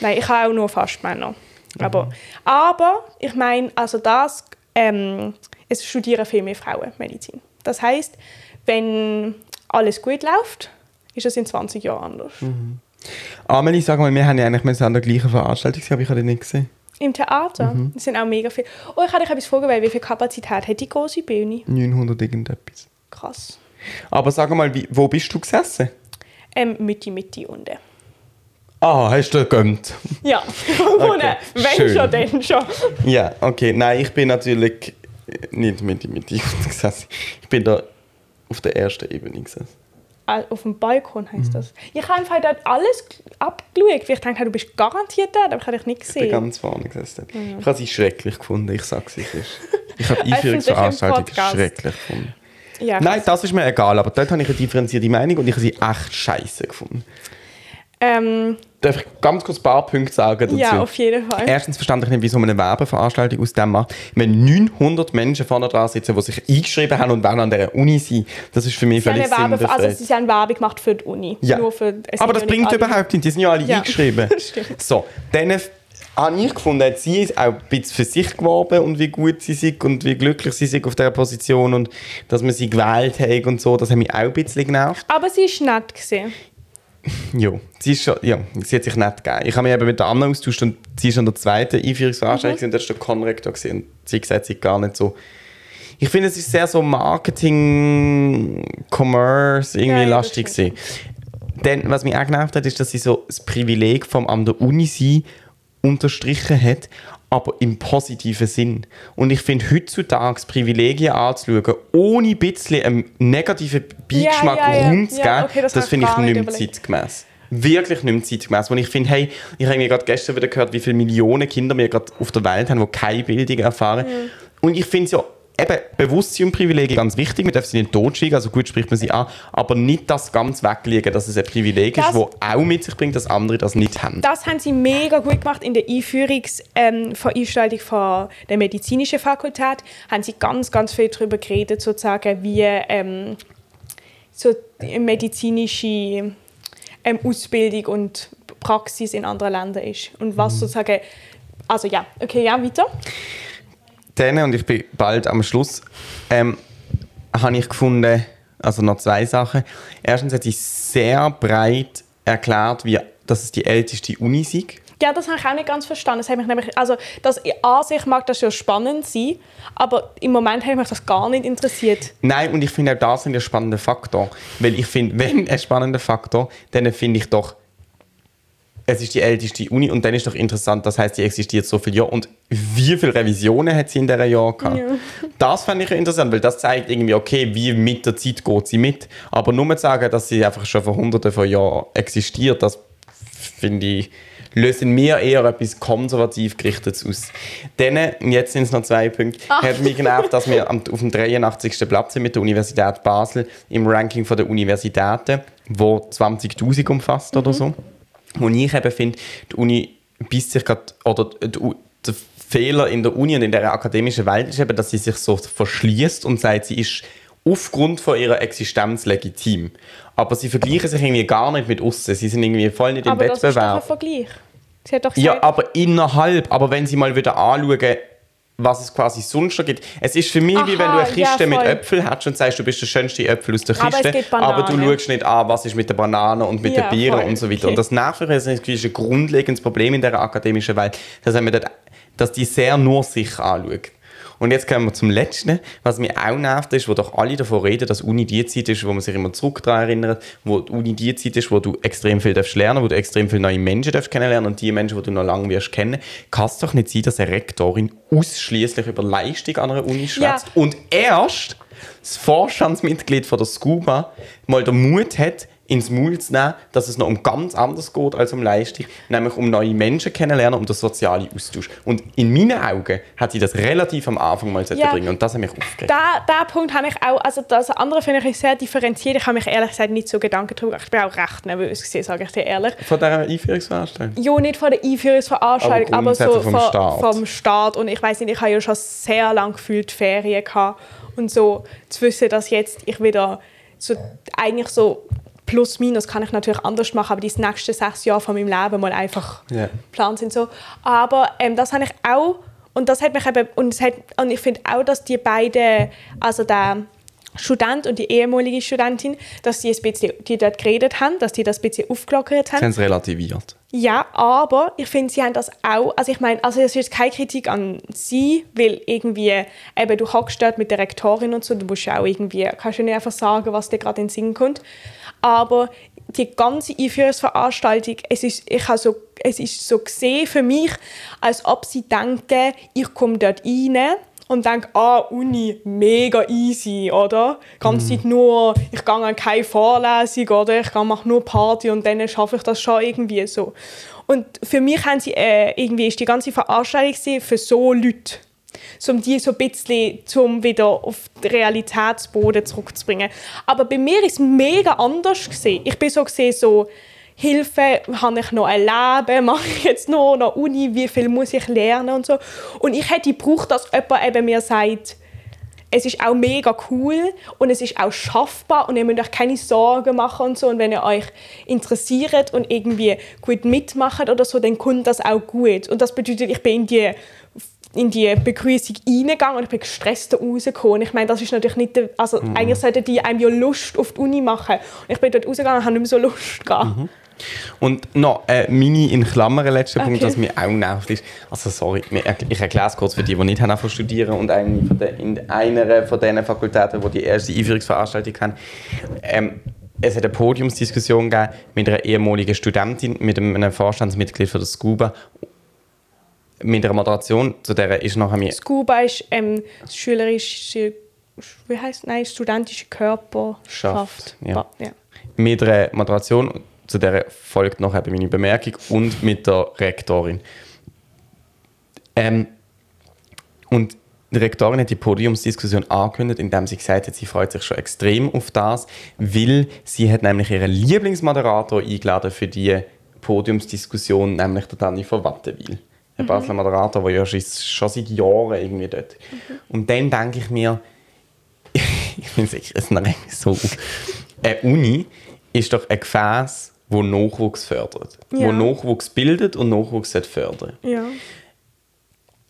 Nein, ich habe auch nur fast Männer. Aber, aber ich meine, also das, ähm, es studieren viel mehr Frauen Medizin. Das heißt, wenn alles gut läuft, ist es in 20 Jahren anders. Amelie, sag mal, wir haben ja eigentlich müssen an der gleichen Veranstaltung sein, aber ich habe die nicht gesehen. Im Theater Mhm. das sind auch mega viele. Oh, ich habe dich etwas weil wie viel Kapazität hat die große Bühne? 900 irgendetwas. Krass. Aber sag mal, wie, wo bist du gesessen? Ähm, Mitte, Mitte unten. Ah, hast du gegönnt? Ja, okay. wenn schön. schon, dann schon. Ja, okay. Nein, ich bin natürlich äh, nicht mit mit dir gesessen. Ich bin da auf der ersten Ebene gesessen. Auf dem Balkon Mhm. heisst das. Ich habe einfach dort alles abgeschaut, weil ich dachte, du bist garantiert dort, aber ich habe dich nicht Ich bin gesehen. ganz vorne gesessen. Ich habe sie schrecklich gefunden, ich sag's wie es ist. Ich habe die Einführungsveranstaltung schrecklich gefunden. Ja, Nein, das ist mir egal, aber dort habe ich eine differenzierte Meinung und ich habe sie echt scheiße gefunden. Ähm, Darf ich ganz kurz ein paar Punkte sagen dazu? ja, auf jeden Fall. Erstens verstand ich nicht, wie so eine Werbeveranstaltung aus dem macht. Wenn 900 Menschen vorne dran sitzen, die sich eingeschrieben haben und wollen an dieser Uni sein, das ist für mich Sie völlig eine Werbe, also sie haben Werbung gemacht für die Uni. Ja. Nur für, Aber das bringt alle- überhaupt nicht, die sind ja alle Ja, eingeschrieben. So, dann habe ich gefunden, hat sie ist auch ein bisschen für sich geworben und wie gut sie sind und wie glücklich sie sind auf dieser Position und dass man sie gewählt hat und so, das hat mich auch ein bisschen genervt. Aber sie war nett. Gewesen. Ja, sie, ist schon, ja, sie hat sich nicht gegeben. Ich habe mich eben mit der Anna austauscht und sie ist an der zweiten Einführungsveranstaltung mhm. und da war der Konrektor und sie hat gesagt, sie gar nicht so... Ich finde, es ist sehr so Marketing, Commerce, irgendwie ja, lastig gewesen. Dann, was mich auch genervt hat, ist, dass sie so das Privileg vom an der Uni sein unterstrichen hat, aber im positiven Sinn. Und ich finde, heutzutage Privilegien anzuschauen, ohne ein bisschen einen negativen Beigeschmack ja, ja, ja. rumzugeben, ja, okay, das, das finde ich nicht mehr zeitgemäß. Wirklich nicht mehr zeitgemäß. Und ich finde, hey, ich habe gerade gestern wieder gehört, wie viele Millionen Kinder wir gerade auf der Welt haben, die keine Bildung erfahren. Mhm. Und ich finde es ja eben Bewusstsein und Privilegien ganz wichtig. Man darf sie nicht totschweigen, also gut spricht man sie an, aber nicht das ganz weglegen, dass es ein Privileg das, ist, das auch mit sich bringt, dass andere das nicht haben. Das haben sie mega gut gemacht in der Einführungsveranstaltung ähm, von der medizinischen Fakultät. Haben sie ganz, ganz viel darüber geredet, sozusagen, wie ähm, so medizinische ähm, Ausbildung und Praxis in anderen Ländern ist und was mhm. sozusagen also ja, okay, ja, weiter dann, und ich bin bald am Schluss, ähm, habe ich gefunden, also noch zwei Sachen. Erstens hat sie sehr breit erklärt, wie, dass es die älteste Uni sei. Ja, das habe ich auch nicht ganz verstanden. Das mich nämlich, also das an sich mag das ja spannend sein, aber im Moment hat mich das gar nicht interessiert. Nein, und ich finde auch das ein spannender Faktor. Weil ich finde, wenn ein spannender Faktor, dann finde ich doch, es ist die älteste Uni und dann ist doch interessant, das heißt, die existiert so viele Jahre und wie viele Revisionen hat sie in dieser Jahr gehabt? Ja. Das fand ich interessant, weil das zeigt irgendwie, okay, wie mit der Zeit geht sie mit. Aber nur zu sagen, dass sie einfach schon vor hunderten von Jahren existiert, das finde ich, löst in mir eher etwas konservativ gerichtetes aus. Dann, jetzt sind es noch zwei Punkte, Ach. hat mich genervt, dass wir auf dem 83. Platz sind mit der Universität Basel im Ranking der Universitäten, wo 20'000 umfasst mhm. oder so. Und ich eben finde, die Uni beißt sich gerade, oder der Fehler in der Uni und in der akademischen Welt ist eben, dass sie sich so verschließt und sagt, sie ist aufgrund von ihrer Existenz legitim. Aber sie vergleichen sich irgendwie gar nicht mit außen. Sie sind irgendwie voll nicht im aber Wettbewerb. Aber das ist doch ein Vergleich. Sie hat doch gesagt, ja, aber innerhalb. Aber wenn sie mal wieder anschauen, was es quasi sonst noch gibt. Es ist für mich Aha, wie wenn du eine Kiste ja, mit Äpfeln hast und sagst, du bist der schönste Äpfel aus der Kiste, aber, aber, du schaust nicht an, was ist mit der Banane und mit ja, den Bieren und so weiter. Okay. Und das Nachfolger ist ein grundlegendes Problem in der akademischen Welt, dass, dass die sehr nur sich anschaut. Und jetzt kommen wir zum Letzten. Was mich auch nervt, ist, wo doch alle davon reden, dass Uni die Zeit ist, wo man sich immer zurück daran erinnert, wo die Uni die Zeit ist, wo du extrem viel darfst lernen, wo du extrem viele neue Menschen darfst kennenlernen und die Menschen, die du noch lange wirst kennen, kann es doch nicht sein, dass eine Rektorin ausschließlich über Leistung an einer Uni schwätzt ja. und erst das Vorstandsmitglied von der SCUBA mal den Mut hat, ins Maul zu nehmen, dass es noch um ganz anderes geht als um Leistung, nämlich um neue Menschen kennenlernen, um den sozialen Austausch. Und in meinen Augen hat sie das relativ am Anfang mal ja. bringen und das hat mich aufgeregt. Da, Punkt habe ich auch, also das andere finde ich sehr differenziert. Ich habe mich ehrlich gesagt nicht so Gedanken darüber gemacht. Ich bin auch recht nervös gewesen, sage ich dir ehrlich. Von dieser Einführungsveranstaltung? Ja, nicht von der Einführungsveranstaltung, aber, aber so vom, Staat. vom Staat. Und ich weiß nicht, ich habe ja schon sehr lange gefühlt Ferien gehabt und so zu wissen, dass jetzt ich wieder so eigentlich so plus minus kann ich natürlich anders machen, aber die nächsten sechs Jahre von meinem Leben mal einfach yeah. geplant sind so. Aber ähm, das habe ich auch und das hat mich eben und, es hat, und ich finde auch, dass die beiden, also der Student und die ehemalige Studentin, dass die ein bisschen, die dort geredet haben, dass die das ein bisschen aufgelockert haben. Sie haben es relativiert. Ja, aber ich finde, sie haben das auch, also ich meine, also das ist keine Kritik an sie, weil irgendwie, eben, du hockst dort mit der Rektorin und so, du musst auch irgendwie, kannst du nicht einfach sagen, was dir gerade in den Sinn kommt aber die ganze Einführungsveranstaltung, es ist, ich habe so, es ist so gesehen für mich, als ob sie denken, ich komme dort rein und denke, ah, Uni, mega easy, oder? Ganz mhm. Zeit nur, ich gehe an keine Vorlesung, oder? Ich mache nur Party und dann schaffe ich das schon irgendwie so. Und für mich haben sie, äh, irgendwie ist die ganze Veranstaltung für so Leute um die so ein bisschen zum wieder auf den Realitätsboden zurückzubringen. Aber bei mir ist es mega anders gesehen. Ich bin so gesehen so Hilfe, habe ich noch ein Leben, mache ich jetzt noch eine Uni, wie viel muss ich lernen und so. Und ich hätte gebraucht, dass jemand eben mir sagt, es ist auch mega cool und es ist auch schaffbar und ihr müsst euch keine Sorgen machen und so. Und wenn ihr euch interessiert und irgendwie gut mitmacht oder so, dann kommt das auch gut. Und das bedeutet, ich bin in die in die Begrüßung reingegangen und ich bin gestresst rausgekommen. Ich meine, das ist natürlich nicht, der, also Mhm. eigentlich sollten die einem ja Lust auf die Uni machen. Und ich bin dort rausgegangen und habe nicht mehr so Lust gehabt. Mhm. Und noch äh, meine in Klammern letzter Punkt, Okay. was mir auch nervt ist. Also sorry, ich erkläre es kurz für die, die nicht haben studieren und eigentlich von der, in einer von diesen Fakultäten, die die erste Einführungsveranstaltung haben. Ähm, es hat eine Podiumsdiskussion gegeben mit einer ehemaligen Studentin, mit einem Vorstandsmitglied von der SCUBA, mit einer Moderation, zu der ist nachher mir Scuba ist ähm, das schülerische, wie heißt nein, studentische Körperschaft. Schaft, ja. Ja. mit einer Moderation, zu der folgt noch eben meine Bemerkung, und mit der Rektorin. Ähm, und die Rektorin hat die Podiumsdiskussion angekündigt, indem sie gesagt hat, sie freut sich schon extrem auf das, weil sie hat nämlich ihren Lieblingsmoderator eingeladen für die Podiumsdiskussion, nämlich der Dani von Wattenwil. Der Basler Moderator, der ja schon, schon seit Jahren irgendwie dort. Und dann denke ich mir, ich es echt es nervt mich so. Eine Uni ist doch ein Gefäß, wo Nachwuchs fördert. Ja. Wo Nachwuchs bildet und Nachwuchs fördern. ja.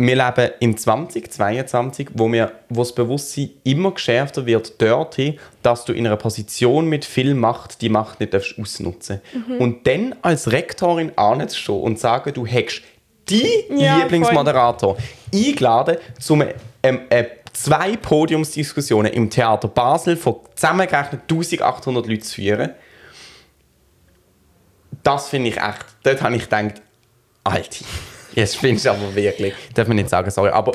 Wir leben im 2022, wo, wir, wo das Bewusstsein immer geschärfter wird dorthin, dass du in einer Position mit viel Macht die Macht nicht darfst ausnutzen Mhm. Und dann als Rektorin anzustehen und sagen, du hättest die Ja, Lieblingsmoderator eingeladen, um ähm, äh, zwei Podiumsdiskussionen im Theater Basel von zusammengerechnet 1800 Leuten zu führen. Das finde ich echt, dort habe ich gedacht, Alter, jetzt findest du aber wirklich, darf man nicht sagen, sorry, aber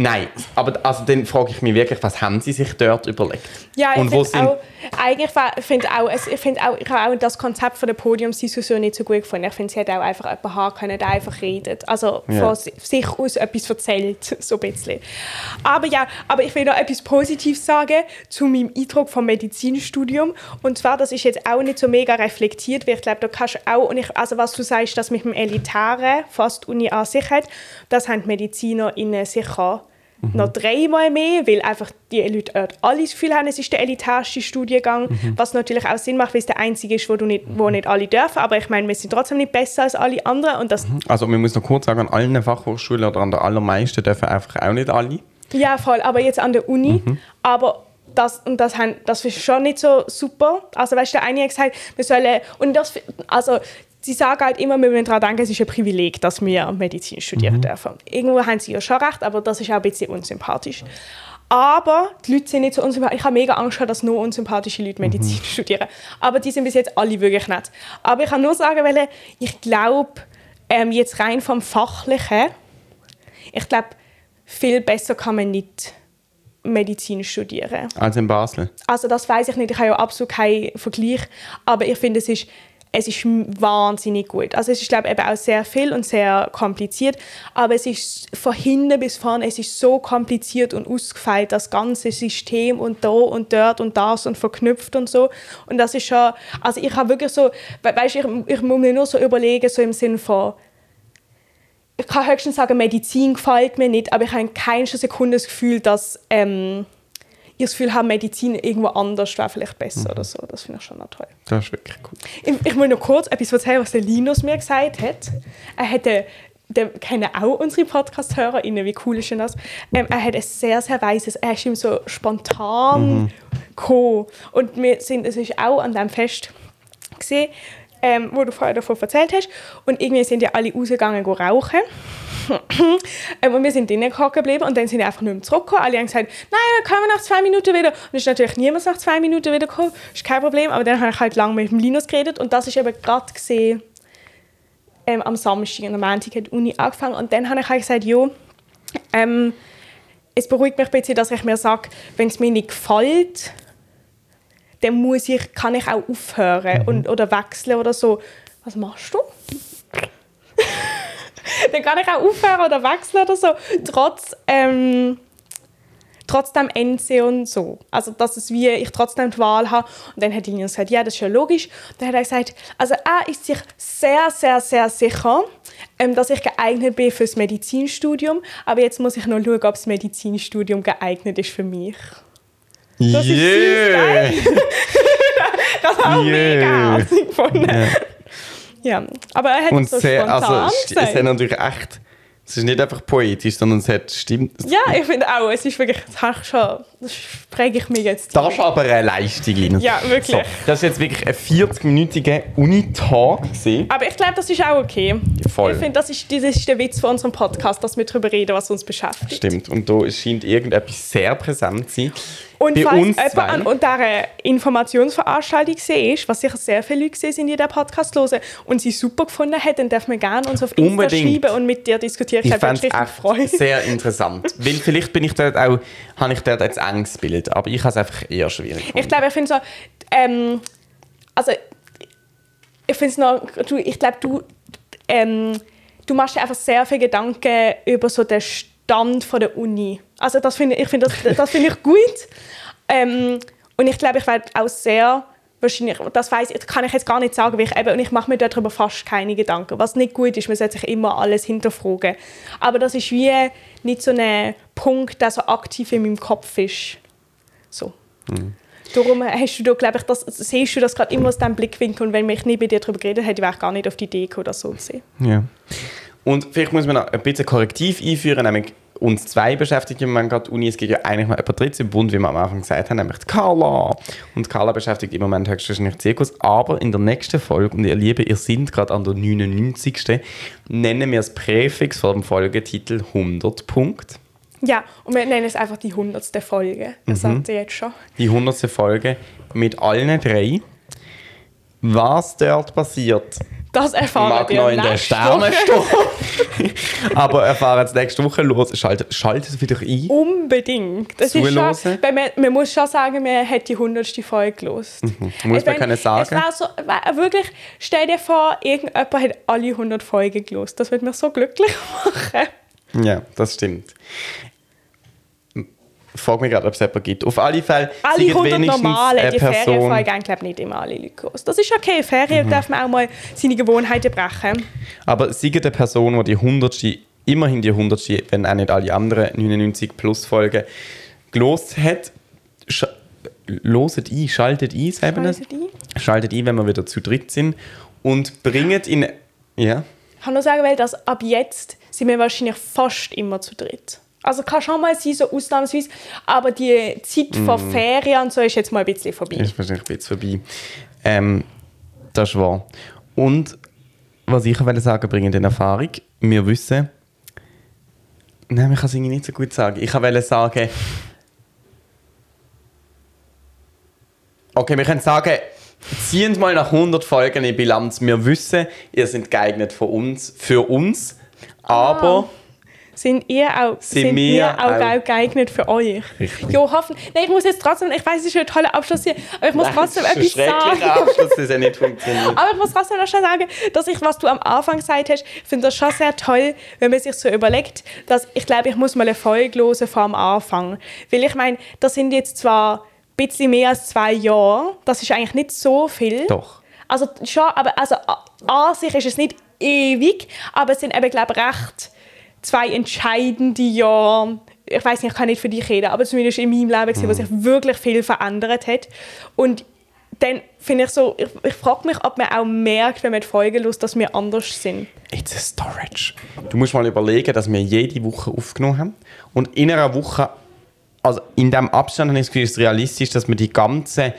nein, aber also dann frage ich mich wirklich, was haben sie sich dort überlegt? Ja, ich finde auch, eigentlich finde auch, ich finde auch, ich habe auch das Konzept von der Podiumsdiskussion nicht so gut gefunden. Ich finde, sie hätte auch einfach jemanden haben können, der einfach redet. Also Ja. von si- sich aus etwas erzählt, so ein bisschen. Aber ja, aber ich will noch etwas Positives sagen zu meinem Eindruck vom Medizinstudium. Und zwar, das ist jetzt auch nicht so mega reflektiert, weil ich glaube, da kannst du auch, und ich, also was du sagst, das mit dem Elitären, fast Uni an sich hat, das haben die MedizinerInnen sicher noch dreimal mehr, weil einfach die Leute alle das Gefühl haben, es ist der elitärste Studiengang, was natürlich auch Sinn macht, weil es der einzige ist, wo, du nicht, wo nicht alle dürfen. Aber ich meine, wir sind trotzdem nicht besser als alle anderen und das Also man muss noch kurz sagen, an allen Fachhochschulen oder an der allermeisten dürfen einfach auch nicht alle. Ja, voll. Aber jetzt an der Uni. Aber das, und das, haben, das ist schon nicht so super. Also, weißt du, der eine hat gesagt, wir sollen. Und das, also, sie sagen halt immer, wir müssen daran denken, es ist ein Privileg, dass wir Medizin studieren dürfen. Irgendwo haben sie ja schon recht, aber das ist auch ein bisschen unsympathisch. Aber die Leute sind nicht so unsympathisch. Ich habe mega Angst, dass nur unsympathische Leute Medizin studieren. Aber die sind bis jetzt alle wirklich nett. Aber ich kann nur sagen, weil ich glaube, ähm, jetzt rein vom Fachlichen, ich glaube, viel besser kann man nicht Medizin studieren. Also in Basel. Also das weiß ich nicht, ich habe ja absolut keinen Vergleich, aber ich finde, es ist, es ist wahnsinnig gut. Also es ist, glaube ich, auch sehr viel und sehr kompliziert, aber es ist von hinten bis vorne, es ist so kompliziert und ausgefeilt, das ganze System und da und dort und das und verknüpft und so. Und das ist schon, also ich habe wirklich so, we weißt, ich, ich muss mir nur so überlegen, so im Sinn von, ich kann höchstens sagen, Medizin gefällt mir nicht, aber ich habe in keiner Sekunde das Gefühl, dass ähm, ich das Gefühl habe, Medizin irgendwo anders wäre vielleicht besser oder so. Das finde ich schon noch toll. Das ist wirklich cool. Ich, ich will noch kurz etwas erzählen, was der Linus mir gesagt hat. Er hätte der kennen auch unsere Podcast-HörerInnen, wie cool ist denn das? Ähm, er hat ein sehr, sehr weises, er ist ihm so spontan gekommen. Und wir sind, es ist auch an diesem Fest gesehen, ähm, wo du vorher davon erzählt hast. Und irgendwie sind ja alle rausgegangen go rauchen. ähm, und wir sind drinnen gehockt geblieben und dann sind wir einfach nur mehr zurückgekommen. Alle haben gesagt, nein, dann kommen wir nach zwei Minuten wieder. Und es ist natürlich niemand nach zwei Minuten wieder gekommen. ist kein Problem. Aber dann habe ich halt lange mit dem Linus geredet und das ist eben gerade gesehen ähm, am Samstag und am Montag hat die Uni angefangen. Und dann habe ich halt gesagt, jo, ähm, es beruhigt mich ein bisschen, dass ich mir sage, wenn es mir nicht gefällt, dann muss ich, kann ich auch aufhören und, oder wechseln oder so. Was machst du? dann kann ich auch aufhören oder wechseln oder so, trotz, ähm, trotz dem NC und so. Also, dass es wie ich trotzdem die Wahl habe. Und dann hat Linus gesagt, ja, das ist ja logisch. Und dann hat er gesagt, also er ist sich sehr, sehr, sehr sicher, ähm, dass ich geeignet bin für das Medizinstudium. Aber jetzt muss ich noch schauen, ob das Medizinstudium geeignet ist für mich. Das ist süß, Yeah. Das habe ich Yeah. mega gefunden. Ja. aber er hat Und so sehr, spontan also, st- es gesagt. hat natürlich echt Es ist nicht einfach poetisch, sondern es hat stimmt. Ja, ich finde auch, es ist wirklich, das habe ich schon, das präge ich mir jetzt. Das ist aber eine Leistung, Ines. Ja, wirklich. So, das ist jetzt wirklich ein 40-minütiger Uni-Tag. Aber ich glaube, das ist auch okay. Voll. Ich finde, das ist, das ist der Witz von unserem Podcast, dass wir darüber reden, was uns beschäftigt. Stimmt. Und da scheint irgendetwas sehr präsent zu sein. Und Bei falls uns jemand zwei. an dieser Informationsveranstaltung war, was sicher sehr viele Leute gesehen sind, die den Podcast hören und sie super gefunden haben, dann darf man gerne uns auf Insta Unbedingt. schreiben und mit dir diskutieren. Ich würde fände mich es sehr interessant. Weil vielleicht bin ich dort auch, habe ich dort ein enges Bild, aber ich habe es einfach eher schwierig Ich gefunden. glaube, ich finde so, ähm, also ich finde es noch, du, ich glaube, du, ähm, du machst dir einfach sehr viel Gedanken über so den Stand von der Uni. Also das finde ich, finde das, das finde ich gut. Ähm, und ich glaube, ich werde auch sehr wahrscheinlich, das weiß ich, kann ich jetzt gar nicht sagen, weil ich eben, und ich mache mir darüber fast keine Gedanken. Was nicht gut ist, man sollte sich immer alles hinterfragen. Aber das ist wie nicht so ein Punkt, der so aktiv in meinem Kopf ist. So. Darum hast du da, glaube ich, das, siehst du das gerade immer aus diesem Blickwinkel und wenn mich nicht bei dir darüber geredet hätte, wäre ich gar nicht auf die Idee gekommen, das so zu sehen. Ja. Und vielleicht muss man noch ein bisschen Korrektiv einführen, nämlich uns zwei beschäftigt im Moment gerade Uni. Es gibt ja eigentlich noch jemand drittes im Bund, wie wir am Anfang gesagt haben, nämlich die Carla. Und Carla beschäftigt im Moment höchstwahrscheinlich Zirkus. Aber in der nächsten Folge, und ihr Lieben, ihr seid gerade an der 99. nennen wir das Präfix vor dem Folgetitel 100 Punkt. Ja, und wir nennen es einfach die hundertste Folge. Das sagt ihr jetzt schon. Die 100. Folge mit allen drei. Was dort passiert, Das erfahren mag wir noch in der. Sternenstunde. Aber erfahren es nächste Woche los. Schaltet, schaltet wieder ein. Unbedingt. Das ist schon, man, man muss schon sagen, man hat die hundertste Folge gelost. Mhm. Muss man können sagen. Es war so, war wirklich, stell dir vor, irgendjemand hat alle 100 Folgen gelost. Das würde mich so glücklich machen. Ja, das stimmt. Ich frage mich gerade, ob es jemanden gibt. Auf alle Fälle Alle 100 wenigstens normale, eine die Person. Ferienfolge haben, glaube nicht immer alle Leute gelost. Das ist okay. Ferien Mhm. darf man auch mal seine Gewohnheiten brechen. Aber seid eine Person, die die 100. immerhin die 100. wenn auch nicht alle anderen 99 plus Folgen gelost hat. Loset ein, schaltet ein? Schaltet ein. Schaltet ein, wenn wir wieder zu dritt sind. Und bringt in... Ja? Ich kann nur sagen, weil das ab jetzt sind wir wahrscheinlich fast immer zu dritt. Also kann schon mal sein, so ausnahmsweise, aber die Zeit von Ferien und so ist jetzt mal ein bisschen vorbei. Ist wahrscheinlich jetzt vorbei. Ähm, das ist wahr. Und was ich wollte sagen, bringt in Erfahrung. Wir wissen. Nein, ich kann es irgendwie nicht so gut sagen. Ich wollte sagen. Okay, wir können sagen, ziehen mal nach 100 Folgen in Bilanz. Wir wissen, ihr seid geeignet für uns, für uns aber Sind ihr auch, Sind sind wir auch, auch- geeignet für euch? Richtig. Jo, hoffen. Nein, ich muss jetzt trotzdem, ich weiß, es ist ein toller Abschluss hier, aber ich muss trotzdem das ist ein etwas schrecklicher sagen. Abschluss, das ja nicht funktioniert. Aber ich muss trotzdem noch schon sagen, dass ich, was du am Anfang gesagt hast, finde das schon sehr toll, wenn man sich so überlegt, dass ich glaube, ich muss mal eine Folge hören vor dem Anfang. Weil ich meine, das sind jetzt zwar ein bisschen mehr als zwei Jahre, das ist eigentlich nicht so viel. Doch. Also schon, aber also an sich ist es nicht ewig, aber es sind eben, glaube ich, recht zwei entscheidende Jahre. Ich weiß nicht, ich kann nicht für dich reden, aber zumindest in meinem Leben, gewesen, wo sich wirklich viel verändert hat. Und dann finde ich so, ich, ich frage mich, ob man auch merkt, wenn man die Folgen hört, dass wir anders sind. It's a storage. Du musst mal überlegen, dass wir jede Woche aufgenommen haben. Und in einer Woche, also in diesem Abstand habe ich das Gefühl, ist es realistisch, dass wir die ganzen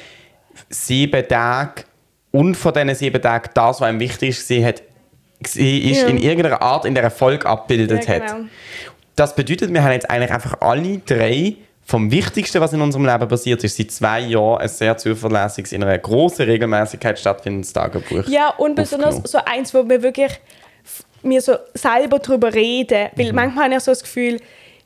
sieben Tage und von diesen sieben Tagen das, was einem wichtig war, hat, gesehen ist, Ja. in irgendeiner Art in dieser Folge abgebildet Ja, hat. genau. Das bedeutet, wir haben jetzt eigentlich einfach alle drei vom Wichtigsten, was in unserem Leben passiert ist, seit zwei Jahren ein sehr zuverlässiges, in einer großen Regelmäßigkeit stattfindendes Tagebuch. Ja, und besonders so eins, wo wir wirklich mir so selber drüber reden. Weil manchmal habe ich so das Gefühl,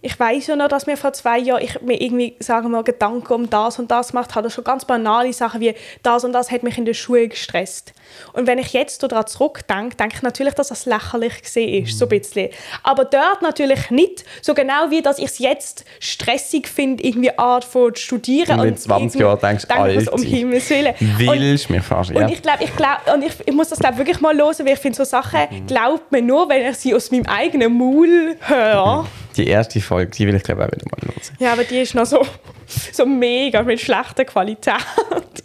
ich weiß ja noch, dass mir vor zwei Jahren ich mir irgendwie, sagen wir mal, Gedanken um das und das gemacht habe. Schon ganz banale Sachen wie das und das hat mich in der Schule gestresst. Und wenn ich jetzt daran zurückdenke, denke ich natürlich, dass das lächerlich gesehen ist, so ein bisschen. Aber dort natürlich nicht. So genau wie, dass ich es jetzt stressig finde, irgendwie Art von studieren. Und in 20 Jahren denkst, ich, was um. Himmels Willen. Willst du mir fast, ja. und ich glaube, ich, glaub, und ich, ich muss das glaub, wirklich mal hören, weil ich finde, so Sachen Mhm. glaubt man nur, wenn ich sie aus meinem eigenen Maul höre. Die erste Folge, die will ich glaube auch wieder mal hören. Ja, aber die ist noch so, so mega mit schlechter Qualität.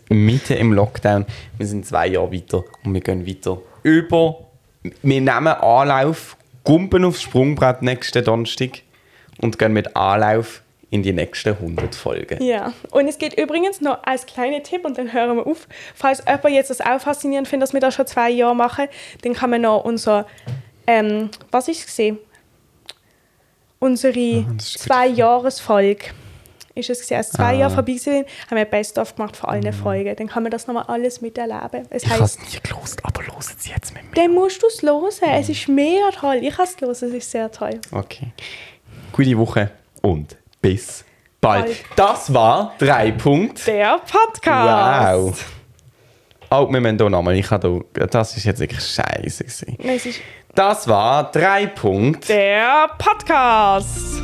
Mitten im Lockdown, wir sind zwei Jahre weiter und wir gehen weiter über. Wir nehmen Anlauf gumpen aufs Sprungbrett nächsten Donnerstag und gehen mit Anlauf in die nächsten 100 Folgen. Ja, und es geht übrigens noch als kleiner Tipp und dann hören wir auf. Falls jemand jetzt das auch faszinierend findet, dass wir das schon zwei Jahre machen, dann kann man noch unser, ähm, was ist es gesehen? Unsere Ah, zwei Jahresfolge ist es gewesen. Als zwei Jahre vorbei sind, haben wir Best-of gemacht für alle Folgen. Dann kann man das nochmal alles miterleben. Es Mhm. Ich habe es nie gelost, aber hören Sie jetzt mit mir. dann musst du es hören. Es ist mega toll. Ich habe es hören, es ist sehr toll. Okay. Gute Woche und bis bald. Bald. Das war drei Punkt. Der Podcast. Wow. Oh, wir müssen hier nochmal. Ich habe hier, das ist jetzt wirklich scheiße. gewesen. Nein, es ist Das war drei Punkt. der Podcast.